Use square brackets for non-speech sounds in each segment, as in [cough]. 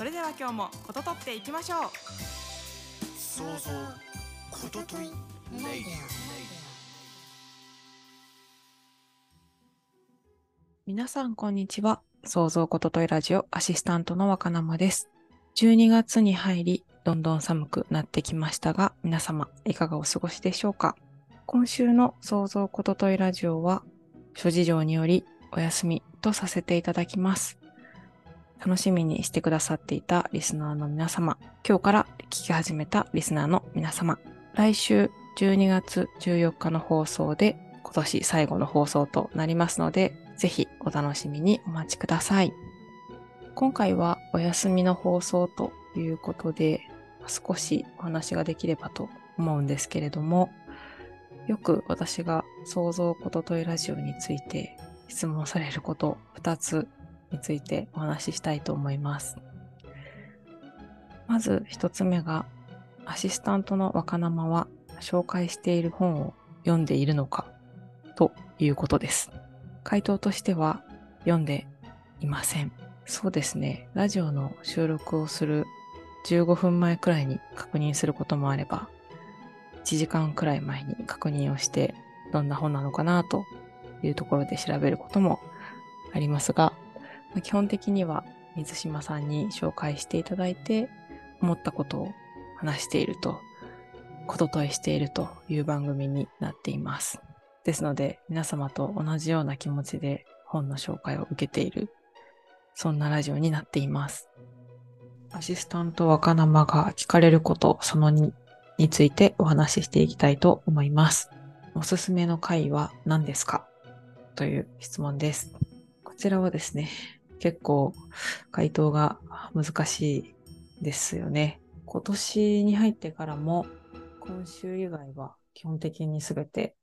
それでは今日もこととっていきましょう像想像ことといレディ皆さん、こんにちは。創造ことといラジオアシスタントの若生です。12月に入り、どんどん寒くなってきましたが、皆様、いかがお過ごしでしょうか？今週の創造ことといラジオは、諸事情によりお休みとさせていただきます。楽しみにしてくださっていたリスナーの皆様、今日から聞き始めたリスナーの皆様、来週12月14日の放送で今年最後の放送となりますので、ぜひお楽しみにお待ちください。今回はお休みの放送ということで、少しお話ができればと思うんですけれども、よく私が想像ことといラジオについて質問されること2つについてお話ししたいと思います。まず1つ目が、アシスタントの若生は紹介している本を読んでいるのかということです。回答としては読んでいません。そうですね。ラジオの収録をする15分前くらいに確認することもあれば、1時間くらい前に確認をして、どんな本なのかなというところで調べることもありますが、基本的には水島さんに紹介していただいて、思ったことを話していると、ことといしているという番組になっています。ですので、皆様と同じような気持ちで本の紹介を受けている、そんなラジオになっています。アシスタント若生が聞かれること、その2についてお話ししていきたいと思います。おすすめの回は何ですか？という質問です。こちらはですね、結構回答が難しいですよね。今年に入ってからも今週以外は基本的に全て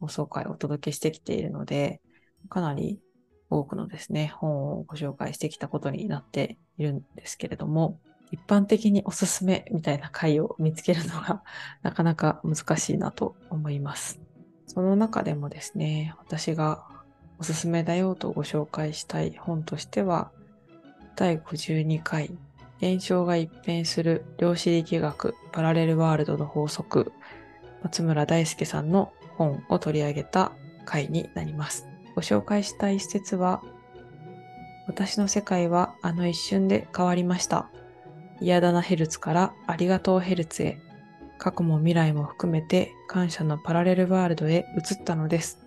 放送回をお届けしてきているので、かなり多くのですね、本をご紹介してきたことになっているんですけれども、一般的におすすめみたいな回を見つけるのが [laughs] なかなか難しいなと思います。その中でもですね、私がおすすめだよとご紹介したい本としては、第52回、現象が一変する量子力学パラレルワールドの法則、松村大輔さんの本を取り上げた回になります。ご紹介した一節は、私の世界はあの一瞬で変わりました。嫌だなヘルツからありがとうヘルツへ、過去も未来も含めて感謝のパラレルワールドへ移ったのです。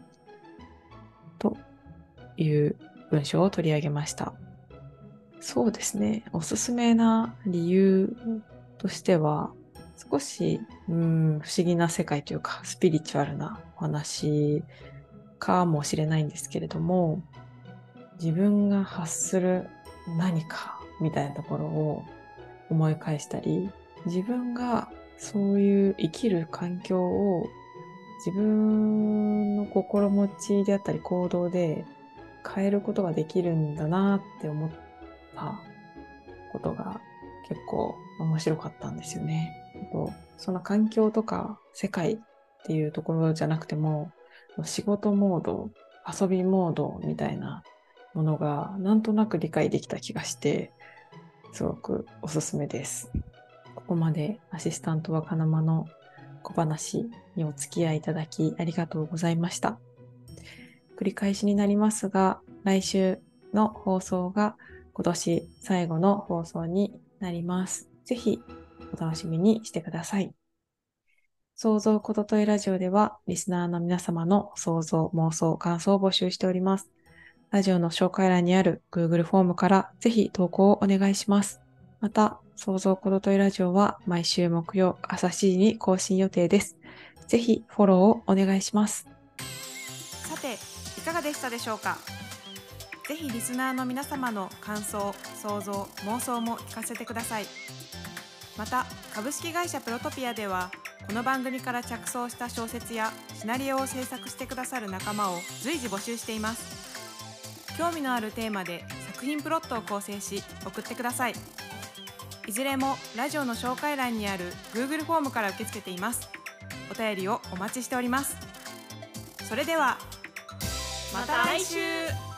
という文章を取り上げました。そうですね。おすすめな理由としては、少し、うん、不思議な世界というか、スピリチュアルなお話かもしれないんですけれども、自分が発する何かみたいなところを思い返したり、自分がそういう生きる環境を自分の心持ちであったり行動で変えることができるんだなって思ったことが結構面白かったんですよね。あとその環境とか世界っていうところじゃなくても仕事モード、遊びモードみたいなものがなんとなく理解できた気がしてすごくおすすめです。ここまでアシスタント若生の小話にお付き合いいただきありがとうございました。繰り返しになりますが、来週の放送が今年最後の放送になります。ぜひお楽しみにしてください。想像ことといラジオでは、リスナーの皆様の想像、妄想、感想を募集しております。ラジオの紹介欄にある Google フォームからぜひ投稿をお願いします。また、想像ことといラジオは毎週木曜朝7時に更新予定です。ぜひフォローをお願いします。さていかがでしたでしょうか？ぜひリスナーの皆様の感想想像妄想も聞かせてください。また株式会社プロトピアではこの番組から着想した小説やシナリオを制作してくださる仲間を随時募集しています。興味のあるテーマで作品プロットを構成し送ってください。いずれもラジオの紹介欄にある Google フォームから受け付けています。お便りをお待ちしております。それではまた来週。